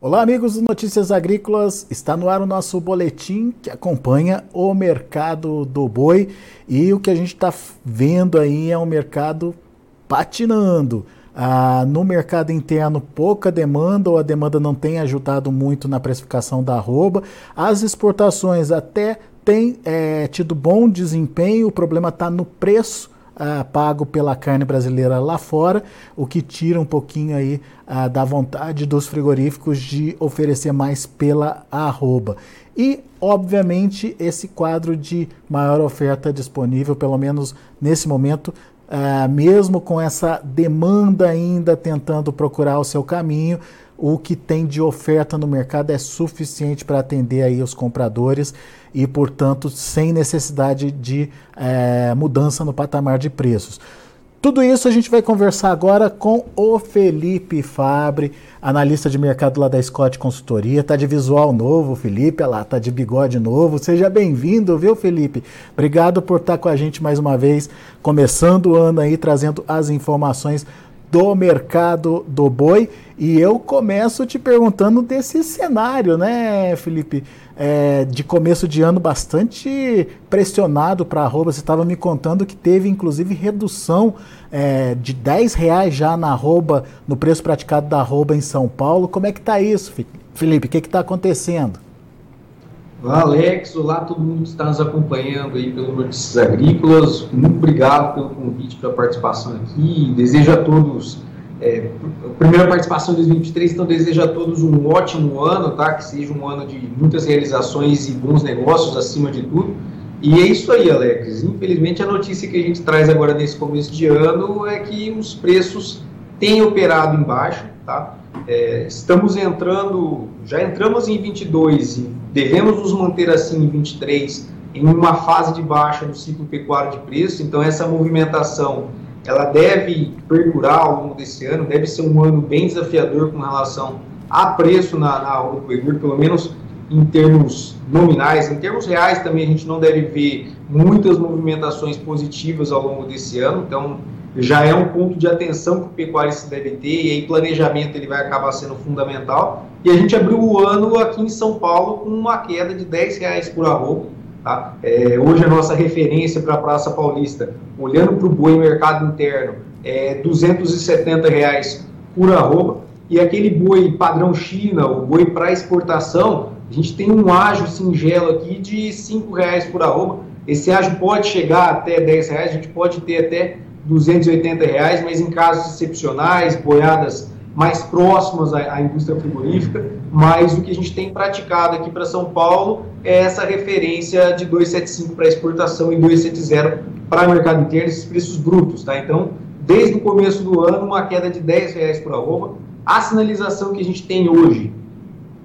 Olá, amigos do Notícias Agrícolas. Está no ar o nosso boletim que acompanha o mercado do boi e o que a gente está vendo aí é um mercado patinando. Ah, no mercado interno, pouca demanda ou a demanda não tem ajudado muito na precificação da arroba. As exportações até têm é, tido bom desempenho, o problema está no preço uh, pago pela carne brasileira lá fora, o que tira um pouquinho aí uh, da vontade dos frigoríficos de oferecer mais pela arroba. E, obviamente, esse quadro de maior oferta disponível, pelo menos nesse momento, Uh, mesmo com essa demanda ainda tentando procurar o seu caminho, o que tem de oferta no mercado é suficiente para atender aí os compradores e, portanto, sem necessidade de é, mudança no patamar de preços. Tudo isso a gente vai conversar agora com o Felipe Fabre, analista de mercado lá da Scott Consultoria. Tá de visual novo, Felipe, lá, tá de bigode novo. Seja bem-vindo, viu, Felipe? Obrigado por estar com a gente mais uma vez, começando o ano aí, trazendo as informações do mercado do boi. E eu começo te perguntando desse cenário, né, Felipe? É, de começo de ano bastante pressionado para arroba. Você estava me contando que teve inclusive redução é, de 10 reais já na arroba, no preço praticado da arroba em São Paulo. Como é que está isso, Felipe? O que está acontecendo? Olá, Alex. Olá, todo mundo que está nos acompanhando aí pelo Notícias Agrícolas. Muito obrigado pelo convite, pela participação aqui. Desejo a todos, é, primeira participação de 2023, então desejo a todos um ótimo ano, tá? Que seja um ano de muitas realizações e bons negócios acima de tudo. E é isso aí, Alex. Infelizmente, a notícia que a gente traz agora nesse começo de ano é que os preços têm operado em baixo, tá? É, estamos entrando, já entramos em 22 e devemos nos manter assim em 23, em uma fase de baixa no ciclo pecuário de preço. Então, essa movimentação ela deve perdurar ao longo desse ano, deve ser um ano bem desafiador com relação a preço na, na do pelo menos em termos nominais. Em termos reais também a gente não deve ver muitas movimentações positivas ao longo desse ano. Então, já é um ponto de atenção que o pecuarista deve ter, e aí planejamento ele vai acabar sendo fundamental. E a gente abriu o ano aqui em São Paulo com uma queda de 10 reais por arroba. Tá? É, hoje a nossa referência para a Praça Paulista, olhando para o boi mercado interno, é 270 reais por arroba. E aquele boi padrão China, o boi para exportação, a gente tem um ágio singelo aqui de 5 reais por arroba. Esse ágio pode chegar até 10 reais, a gente pode ter até 280 reais, mas em casos excepcionais, boiadas mais próximas à, à, indústria frigorífica, mas o que a gente tem praticado aqui para São Paulo é essa referência de 275 para exportação e 270 para o mercado interno, esses preços brutos, tá? Então, desde o começo do ano, uma queda de 10 reais por arroba. A sinalização que a gente tem hoje,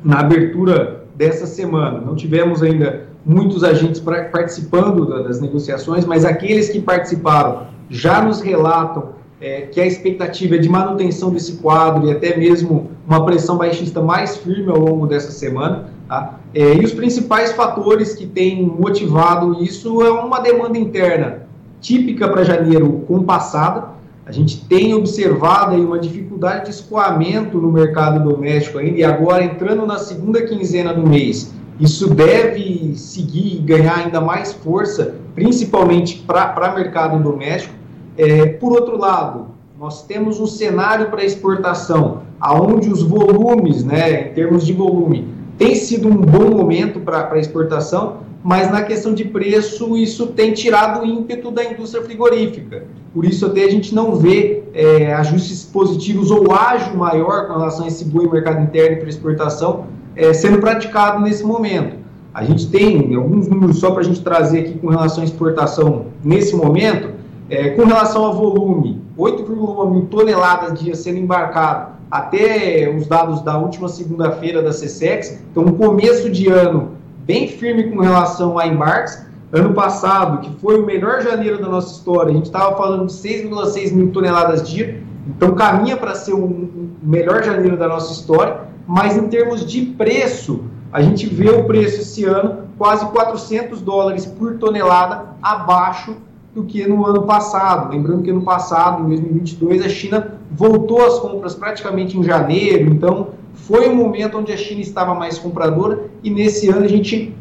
na abertura dessa semana, não tivemos ainda muitos agentes participando das negociações, mas aqueles que participaram já nos relatam é, que a expectativa é de manutenção desse quadro e até mesmo uma pressão baixista mais firme ao longo dessa semana. Tá? É, e os principais fatores que têm motivado isso é uma demanda interna típica para janeiro compassada. A gente tem observado aí uma dificuldade de escoamento no mercado doméstico ainda, e agora entrando na segunda quinzena do mês, isso deve seguir e ganhar ainda mais força, principalmente para o mercado doméstico. É, por outro lado, nós temos um cenário para exportação, aonde os volumes, né, em termos de volume, tem sido um bom momento para exportação, mas na questão de preço, isso tem tirado o ímpeto da indústria frigorífica. Por isso, até a gente não vê é, ajustes positivos ou ágio maior com relação a esse boi mercado interno para exportação é, sendo praticado nesse momento. A gente tem alguns números só para a gente trazer aqui com relação à exportação nesse momento. É, com relação ao volume, 8,1 mil toneladas dia sendo embarcado até os dados da última segunda-feira da CSEX. Então, um começo de ano bem firme com relação a embarques. Ano passado, que foi o melhor janeiro da nossa história, a gente estava falando de 6,6 mil toneladas dia. Então, caminha para ser o melhor janeiro da nossa história. Mas em termos de preço, a gente vê o preço esse ano quase 400 dólares por tonelada abaixo do que no ano passado. Lembrando que no passado, em 2022, a China voltou às compras praticamente em janeiro, então foi um momento onde a China estava mais compradora e nesse ano a gente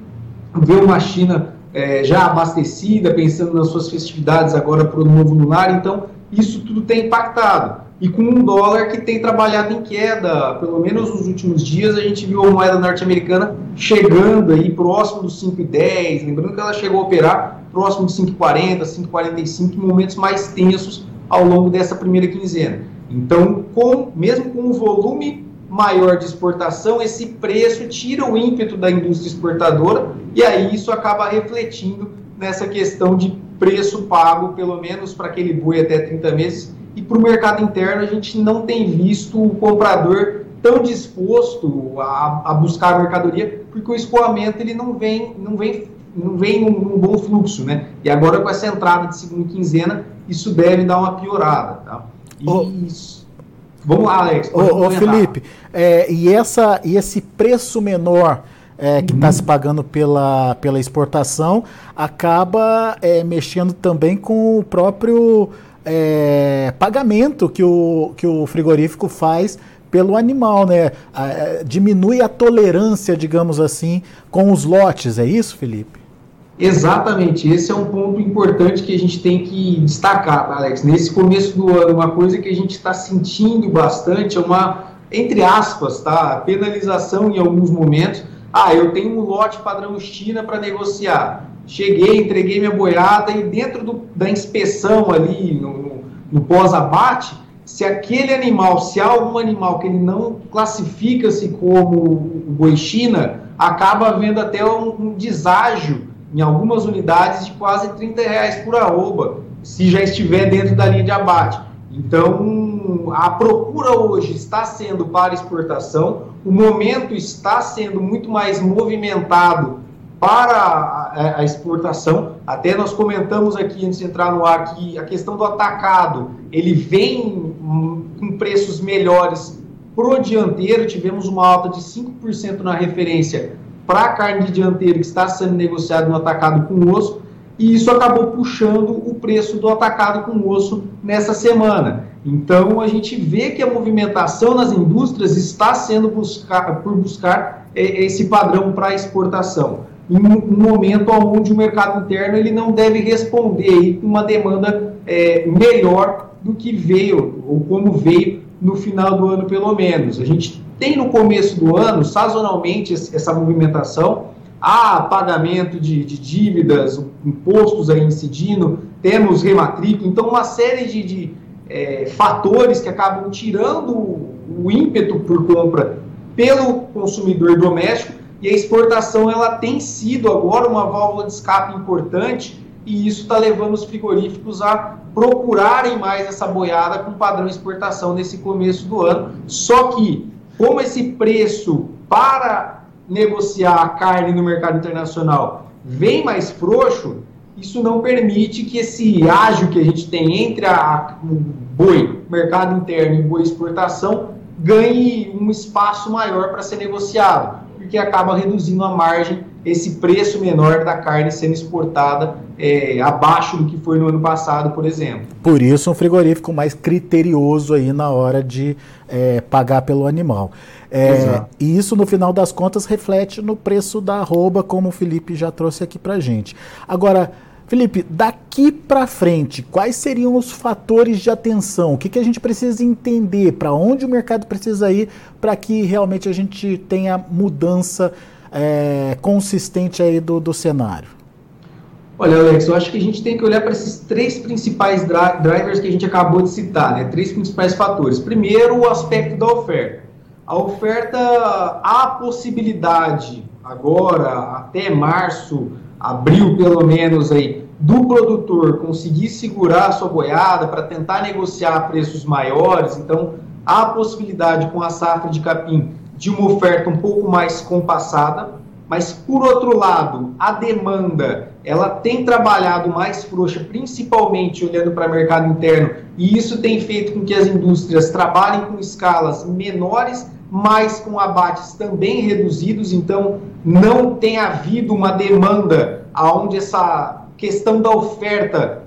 vê uma China é, já abastecida, pensando nas suas festividades agora para o novo lunar, então isso tudo tem impactado. E com um dólar que tem trabalhado em queda, pelo menos nos últimos dias, a gente viu a moeda norte-americana chegando aí próximo dos 5,10, lembrando que ela chegou a operar próximo de 5,40, 5,45 em momentos mais tensos ao longo dessa primeira quinzena. Então, com, mesmo com o volume maior de exportação, esse preço tira o ímpeto da indústria exportadora e aí isso acaba refletindo nessa questão de preço pago, pelo menos para aquele boi até 30 meses. E para o mercado interno, a gente não tem visto o comprador tão disposto a, a buscar a mercadoria, porque o escoamento ele não vem, não vem, não vem num, num, bom fluxo, né? E agora com essa entrada de segunda quinzena, isso deve dar uma piorada, tá? E oh. isso Vamos lá, Alex. Ô, ô Felipe, é, e, essa, e esse preço menor é, que está uhum. se pagando pela, pela exportação acaba é, mexendo também com o próprio é, pagamento que o, que o frigorífico faz pelo animal, né? A, diminui a tolerância, digamos assim, com os lotes, é isso, Felipe? Exatamente, esse é um ponto importante que a gente tem que destacar, Alex. Nesse começo do ano, uma coisa que a gente está sentindo bastante é uma, entre aspas, tá, penalização em alguns momentos. Ah, eu tenho um lote padrão China para negociar. Cheguei, entreguei minha boiada e dentro do, da inspeção ali, no, no, no pós-abate, se aquele animal, se há algum animal que ele não classifica-se como boi China, acaba havendo até um, um deságio em algumas unidades de quase 30 reais por arroba, se já estiver dentro da linha de abate. Então, a procura hoje está sendo para exportação, o momento está sendo muito mais movimentado para a, exportação. Até nós comentamos aqui antes de entrar no ar que a questão do atacado, ele vem com preços melhores pro dianteiro, tivemos uma alta de 5% na referência para a carne de dianteiro que está sendo negociado no atacado com osso, e isso acabou puxando o preço do atacado com osso nessa semana. Então a gente vê que a movimentação nas indústrias está sendo buscar, por buscar é, esse padrão para exportação. Em um momento onde o mercado interno ele não deve responder com uma demanda é, melhor do que veio, ou como veio no final do ano, pelo menos. A gente tem no começo do ano, sazonalmente, essa movimentação, há pagamento de, de dívidas, impostos aí incidindo, temos rematrícula, então uma série de, de é, fatores que acabam tirando o ímpeto por compra pelo consumidor doméstico e a exportação ela tem sido agora uma válvula de escape importante e isso está levando os frigoríficos a procurarem mais essa boiada com padrão exportação nesse começo do ano. Só que como esse preço para negociar a carne no mercado internacional vem mais frouxo, isso não permite que esse ágio que a gente tem entre a, o boi, mercado interno e boi exportação, ganhe um espaço maior para ser negociado, porque acaba reduzindo a margem, esse preço menor da carne sendo exportada é, abaixo do que foi no ano passado, por exemplo. Por isso, um frigorífico mais criterioso aí na hora de é, pagar pelo animal. É, e isso, no final das contas, reflete no preço da arroba, como o Felipe já trouxe aqui para gente. Agora, Felipe, daqui para frente, quais seriam os fatores de atenção? O que, que a gente precisa entender? Para onde o mercado precisa ir para que realmente a gente tenha mudança é, consistente aí do, do cenário? Olha, Alex, eu acho que a gente tem que olhar para esses três principais drivers que a gente acabou de citar, né? Três principais fatores. Primeiro, o aspecto da oferta. A oferta, há a possibilidade agora, até março, abril pelo menos aí, do produtor conseguir segurar a sua boiada para tentar negociar preços maiores. Então, há a possibilidade com a safra de capim de uma oferta um pouco mais compassada mas, por outro lado, a demanda ela tem trabalhado mais frouxa, principalmente olhando para o mercado interno, e isso tem feito com que as indústrias trabalhem com escalas menores, mas com abates também reduzidos, então não tem havido uma demanda aonde essa questão da oferta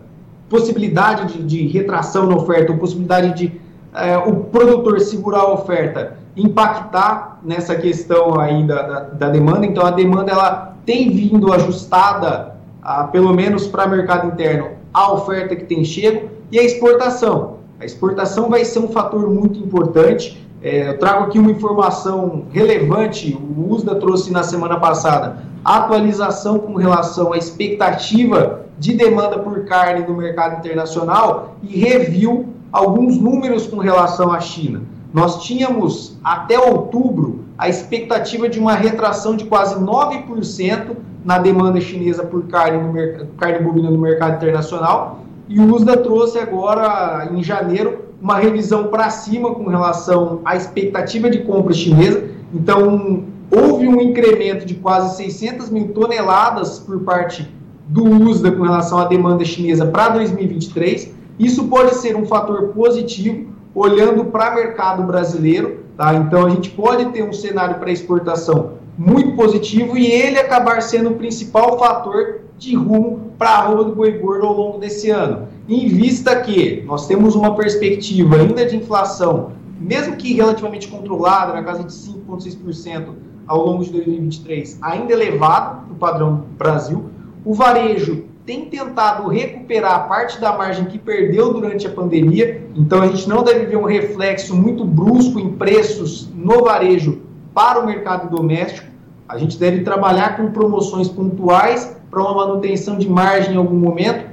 possibilidade de, de, retração na oferta, possibilidade de é, o produtor segurar a oferta impactar nessa questão aí da, da, da demanda. Então, a demanda ela tem vindo ajustada, a, pelo menos para o mercado interno, a oferta que tem chego e a exportação. A exportação vai ser um fator muito importante. É, eu trago aqui uma informação relevante, o USDA trouxe na semana passada, atualização com relação à expectativa de demanda por carne no mercado internacional e reviu alguns números com relação à China. Nós tínhamos até outubro a expectativa de uma retração de quase 9% na demanda chinesa por carne, no carne bovina no mercado internacional e o USDA trouxe agora, em janeiro, uma revisão para cima com relação à expectativa de compra chinesa. Então, houve um incremento de quase 600 mil toneladas por parte do USDA com relação à demanda chinesa para 2023. Isso pode ser um fator positivo olhando para o mercado brasileiro. Tá? Então, a gente pode ter um cenário para exportação muito positivo e ele acabar sendo o principal fator de rumo para a arroba do boi gordo ao longo desse ano. Em vista que nós temos uma perspectiva ainda de inflação, mesmo que relativamente controlada, na casa de 5,6% ao longo de 2023, ainda elevado para o padrão Brasil, o varejo tem tentado recuperar parte da margem que perdeu durante a pandemia, então a gente não deve ver um reflexo muito brusco em preços no varejo para o mercado doméstico. A gente deve trabalhar com promoções pontuais para uma manutenção de margem em algum momento,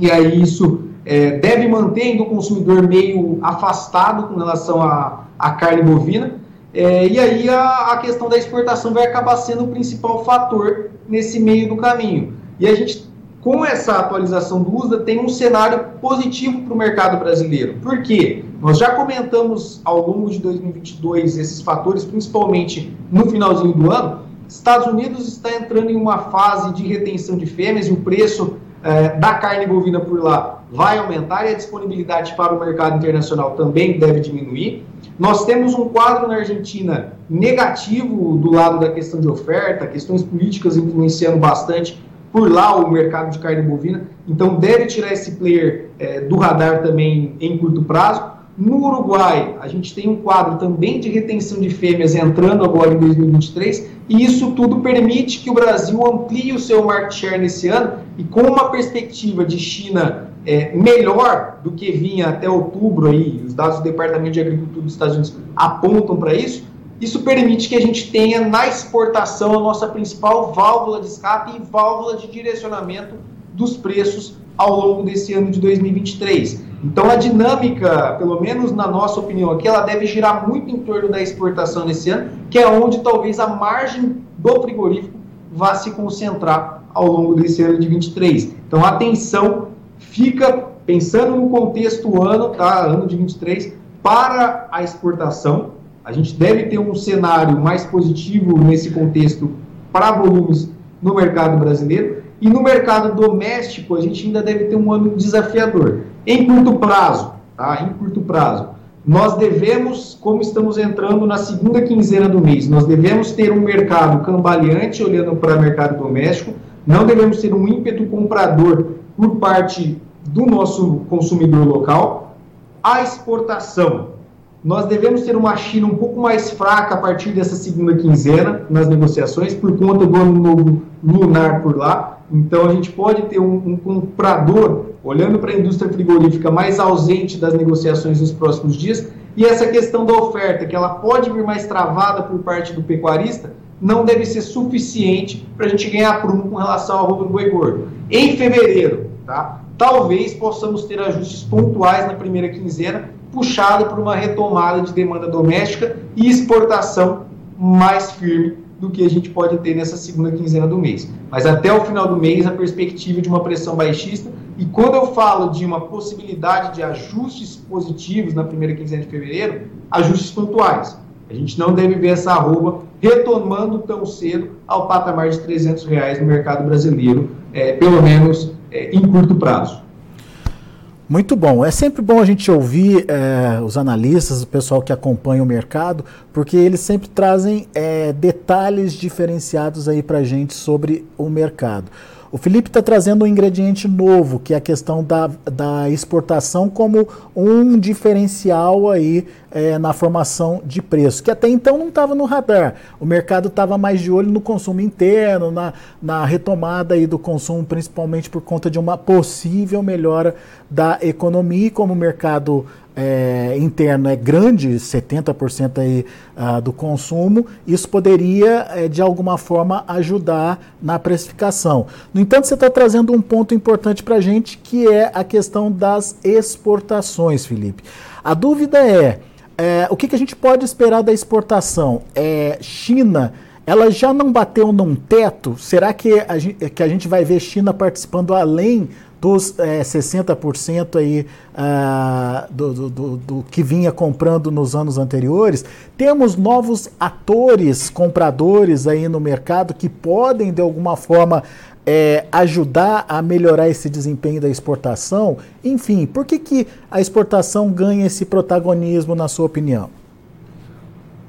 e aí isso é, deve manter o consumidor meio afastado com relação à, carne bovina, é, e aí a, a questão da exportação vai acabar sendo o principal fator nesse meio do caminho. E a gente, com essa atualização do USDA, tem um cenário positivo para o mercado brasileiro. Por quê? Nós já comentamos ao longo de 2022 esses fatores, principalmente no finalzinho do ano, Estados Unidos está entrando em uma fase de retenção de fêmeas e o preço é, da carne bovina por lá vai aumentar e a disponibilidade para o mercado internacional também deve diminuir. Nós temos um quadro na Argentina negativo do lado da questão de oferta, questões políticas influenciando bastante por lá o mercado de carne bovina, então deve tirar esse player é, do radar também em curto prazo. No Uruguai, a gente tem um quadro também de retenção de fêmeas entrando agora em 2023, e isso tudo permite que o Brasil amplie o seu market share nesse ano, e com uma perspectiva de China é, melhor do que vinha até outubro, aí, os dados do Departamento de Agricultura dos Estados Unidos apontam para isso, isso permite que a gente tenha na exportação a nossa principal válvula de escape e válvula de direcionamento dos preços ao longo desse ano de 2023. Então a dinâmica, pelo menos na nossa opinião aqui, ela deve girar muito em torno da exportação nesse ano, que é onde talvez a margem do frigorífico vá se concentrar ao longo desse ano de 23. Então atenção fica pensando no contexto ano, tá, ano de 23, para a exportação. A gente deve ter um cenário mais positivo nesse contexto para volumes no mercado brasileiro e no mercado doméstico, a gente ainda deve ter um ano desafiador. Em curto prazo, tá? Em curto prazo, nós devemos, como estamos entrando na segunda quinzena do mês, nós devemos ter um mercado cambaleante olhando para o mercado doméstico, não devemos ter um ímpeto comprador por parte do nosso consumidor local. A exportação, nós devemos ter uma China um pouco mais fraca a partir dessa segunda quinzena nas negociações, por conta do ano novo lunar por lá. Então a gente pode ter um, um comprador olhando para a indústria frigorífica mais ausente das negociações nos próximos dias. E essa questão da oferta, que ela pode vir mais travada por parte do pecuarista, não deve ser suficiente para a gente ganhar prumo com relação ao roubo do boi gordo. Em fevereiro, tá? talvez possamos ter ajustes pontuais na primeira quinzena, puxado por uma retomada de demanda doméstica e exportação mais firme do que a gente pode ter nessa segunda quinzena do mês. Mas até o final do mês, a perspectiva de uma pressão baixista, e quando eu falo de uma possibilidade de ajustes positivos na primeira quinzena de fevereiro, ajustes pontuais. A gente não deve ver essa arroba retomando tão cedo ao patamar de 300 reais no mercado brasileiro, é, pelo menos é, em curto prazo. Muito bom. É sempre bom a gente ouvir é, os analistas, o pessoal que acompanha o mercado, porque eles sempre trazem é, detalhes diferenciados aí para gente sobre o mercado. O Felipe está trazendo um ingrediente novo, que é a questão da, da exportação como um diferencial aí é, na formação de preço, que até então não estava no radar. O mercado estava mais de olho no consumo interno, na, na retomada aí do consumo, principalmente por conta de uma possível melhora da economia, e como o mercado é, interno é grande, 70% aí, uh, do consumo, isso poderia, é, de alguma forma, ajudar na precificação. No entanto, você está trazendo um ponto importante para a gente, que é a questão das exportações, Felipe. A dúvida é, é o que, que, a gente pode esperar da exportação? É, China ela já não bateu num teto? Será que a gente, que a gente vai ver China participando além dos é, 60% aí, uh, do, do, do, do, que vinha comprando nos anos anteriores, temos novos atores compradores aí no mercado que podem, de alguma forma, é, ajudar a melhorar esse desempenho da exportação? Enfim, por que, que a exportação ganha esse protagonismo, na sua opinião?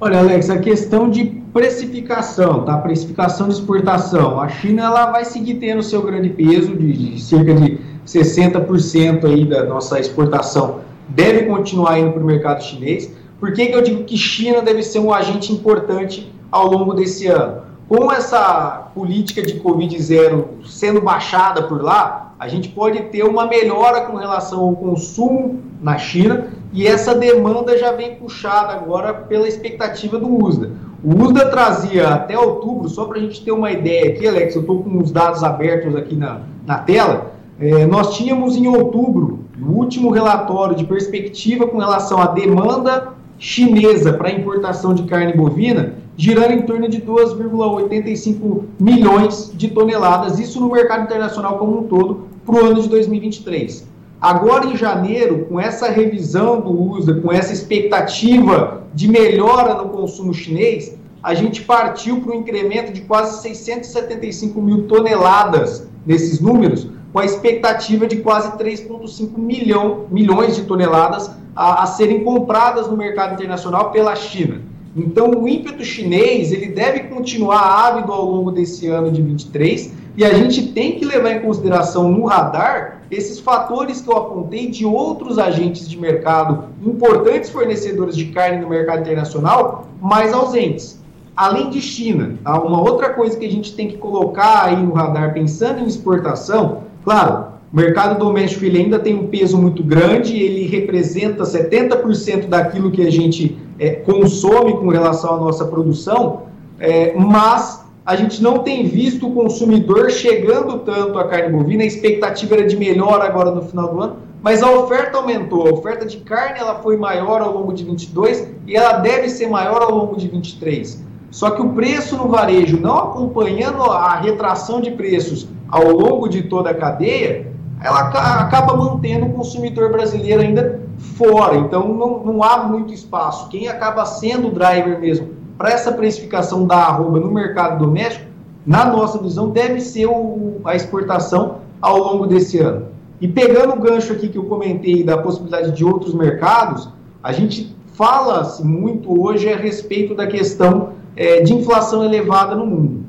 Olha, Alex, a questão de precificação, tá? Precificação de exportação. A China ela vai seguir tendo seu grande peso de, de cerca de 60% aí da nossa exportação deve continuar indo para o mercado chinês. Por que, que eu digo que China deve ser um agente importante ao longo desse ano? Com essa política de Covid-0 sendo baixada por lá, a gente pode ter uma melhora com relação ao consumo na China e essa demanda já vem puxada agora pela expectativa do USDA. O USDA trazia até outubro, só para a gente ter uma ideia aqui, Alex, eu estou com os dados abertos aqui na, na tela, é, nós tínhamos em outubro, o último relatório de perspectiva com relação à demanda chinesa para importação de carne bovina, girando em torno de 2,85 milhões de toneladas, isso no mercado internacional como um todo, para o ano de 2023. Agora, em janeiro, com essa revisão do USDA, com essa expectativa de melhora no consumo chinês, a gente partiu para um incremento de quase 675 mil toneladas nesses números, com a expectativa de quase 3,5 milhão, milhões de toneladas a, a, serem compradas no mercado internacional pela China. Então, o ímpeto chinês ele deve continuar ávido ao longo desse ano de 23 e a gente tem que levar em consideração no radar esses fatores que eu apontei de outros agentes de mercado, importantes fornecedores de carne no mercado internacional, mais ausentes. Além de China, uma outra coisa que a gente tem que colocar aí no radar, pensando em exportação, Claro, o mercado doméstico ele ainda tem um peso muito grande, ele representa 70% daquilo que a gente é, consome com relação à nossa produção, é, mas a gente não tem visto o consumidor chegando tanto à carne bovina, a expectativa era de melhor agora no final do ano, mas a oferta aumentou, a oferta de carne ela foi maior ao longo de 22 e ela deve ser maior ao longo de 23. Só que o preço no varejo, não acompanhando a retração de preços ao longo de toda a cadeia, ela acaba mantendo o consumidor brasileiro ainda fora. Então não, não há muito espaço. Quem acaba sendo o driver mesmo para essa precificação da arroba no mercado doméstico, na nossa visão, deve ser o, a exportação ao longo desse ano. E pegando o gancho aqui que eu comentei da possibilidade de outros mercados, a gente fala-se muito hoje a respeito da questão é, de inflação elevada no mundo.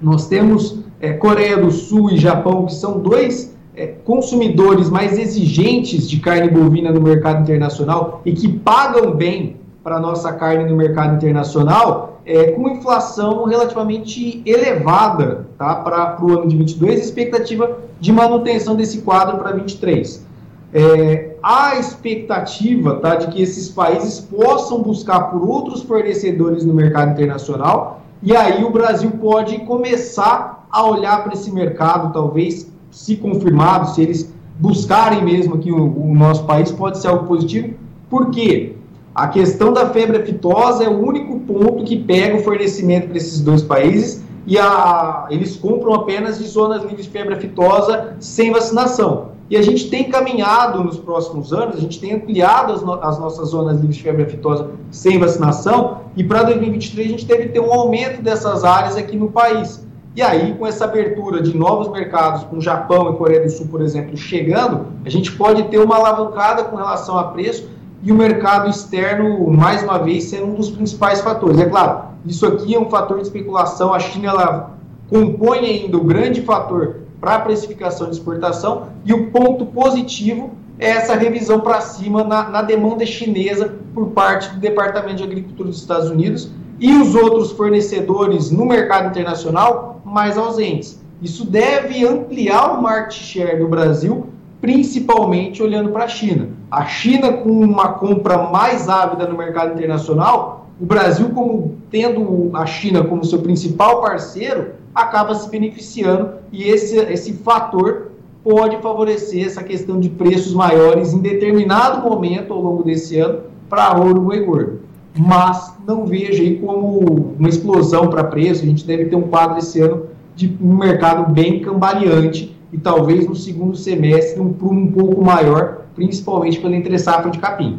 Nós temos é, Coreia do Sul e Japão, que são dois consumidores mais exigentes de carne bovina no mercado internacional e que pagam bem para a nossa carne no mercado internacional, é, com inflação relativamente elevada tá, para o ano de 22 e expectativa de manutenção desse quadro para 23. É, há expectativa tá, de que esses países possam buscar por outros fornecedores no mercado internacional e aí o Brasil pode começar a olhar para esse mercado, talvez, se confirmado, se eles buscarem mesmo aqui o, o nosso país, pode ser algo positivo. Por quê? A questão da febre aftosa é o único ponto que pega o fornecimento para esses dois países e a, eles compram apenas de zonas livres de febre aftosa sem vacinação. E a gente tem caminhado nos próximos anos, a gente tem ampliado as, no, as nossas zonas livres de febre aftosa sem vacinação, e para 2023 a gente deve ter um aumento dessas áreas aqui no país. E aí, com essa abertura de novos mercados, com Japão e Coreia do Sul, por exemplo, chegando, a gente pode ter uma alavancada com relação a preço e o mercado externo, mais uma vez, sendo um dos principais fatores. É claro, isso aqui é um fator de especulação, a China ela compõe ainda o grande fator para a precificação de exportação. E o ponto positivo é essa revisão para cima na, na demanda chinesa por parte do Departamento de Agricultura dos Estados Unidos e os outros fornecedores no mercado internacional mais ausentes. Isso deve ampliar o market share do Brasil, principalmente olhando para a China. A China, com uma compra mais ávida no mercado internacional, o Brasil, como tendo a China como seu principal parceiro, acaba se beneficiando e esse, esse fator pode favorecer essa questão de preços maiores em determinado momento ao longo desse ano para ouro boi gordo. Mas não vejo aí como uma explosão para preço, a gente deve ter um quadro esse ano de um mercado bem cambaleante e talvez no segundo semestre um prumo um pouco maior, principalmente pela entre safra de capim.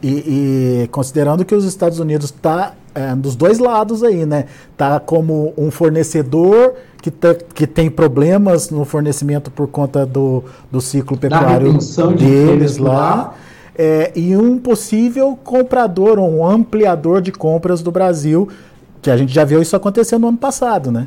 E, e, considerando que os Estados Unidos está é, dos dois lados aí, né? Tá como um fornecedor que, tá, que tem problemas no fornecimento por conta do, do ciclo pecuário de deles lá. lá. É, e um possível comprador, um ampliador de compras do Brasil, que a gente já viu isso acontecer no ano passado, né?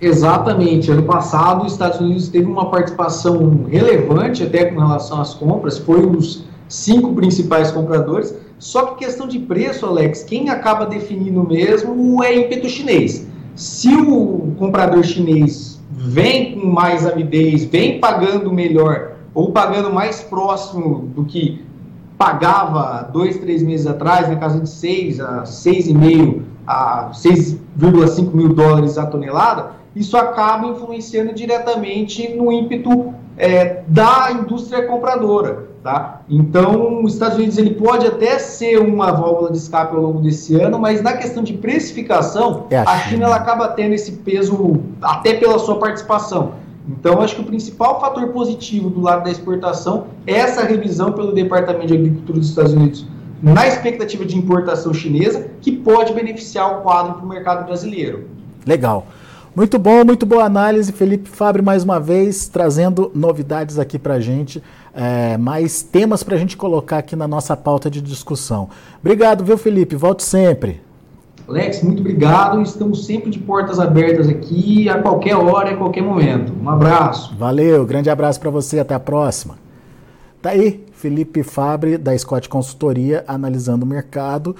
Exatamente. Ano passado, os Estados Unidos teve uma participação relevante até com relação às compras, foi um dos cinco principais compradores. Só que questão de preço, Alex, quem acaba definindo mesmo é ímpeto chinês. Se o comprador chinês vem com mais avidez, vem pagando melhor ou pagando mais próximo do que pagava dois, três meses atrás, na casa de 6 a 6,5 a 6,5 mil dólares a tonelada, isso acaba influenciando diretamente no ímpeto é, da indústria compradora. Tá? Então, os Estados Unidos ele pode até ser uma válvula de escape ao longo desse ano, mas na questão de precificação, é a, a China ela acaba tendo esse peso até pela sua participação. Então, acho que o principal fator positivo do lado da exportação é essa revisão pelo Departamento de Agricultura dos Estados Unidos na expectativa de importação chinesa, que pode beneficiar o quadro para o mercado brasileiro. Legal. Muito bom, muito boa análise, Felipe Fabre, mais uma vez, trazendo novidades aqui para a gente, é, mais temas para a gente colocar aqui na nossa pauta de discussão. Obrigado, viu, Felipe? Volte sempre. Alex, muito obrigado. Estamos sempre de portas abertas aqui, a qualquer hora, a qualquer momento. Um abraço. Valeu, grande abraço para você, até a próxima. Tá aí, Felipe Fabre, da Scott Consultoria, analisando o mercado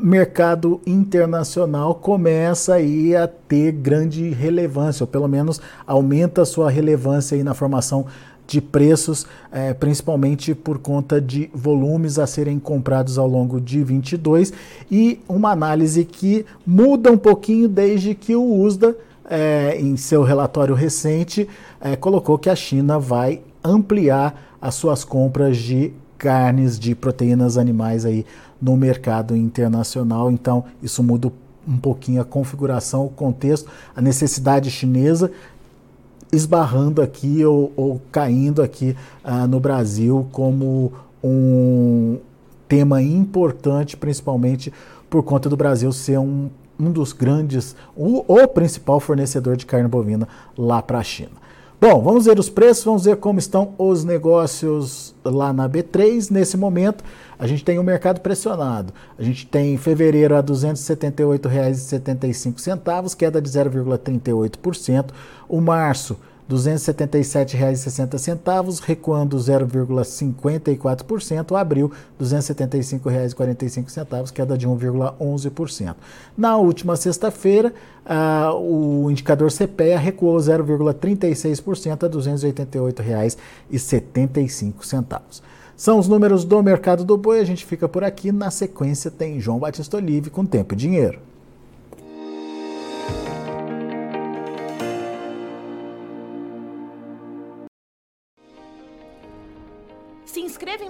mercado internacional começa aí a ter grande relevância, ou pelo menos aumenta a sua relevância aí na formação de preços, é, principalmente por conta de volumes a serem comprados ao longo de 22 e uma análise que muda um pouquinho desde que o USDA, é, em seu relatório recente, é, colocou que a China vai ampliar as suas compras de carnes, de proteínas animais aí no mercado internacional. Então, isso muda um pouquinho a configuração, o contexto, a necessidade chinesa esbarrando aqui ou, ou caindo aqui uh, no Brasil como um tema importante, principalmente por conta do Brasil ser um, um dos grandes, o, o principal fornecedor de carne bovina lá para a China. Bom, vamos ver os preços, vamos ver como estão os negócios lá na B3 nesse momento. A gente tem o um mercado pressionado. A gente tem fevereiro a R$ 278,75, queda de 0,38%. O março, R$ 277,60, recuando 0,54%. Abril, R$ 275,45, queda de 1,11%. Na última sexta-feira, uh, o indicador CPEA recuou 0,36% a R$ 288,75. São os números do mercado do boi. A gente fica por aqui. Na sequência tem João Batista Olive com Tempo e Dinheiro.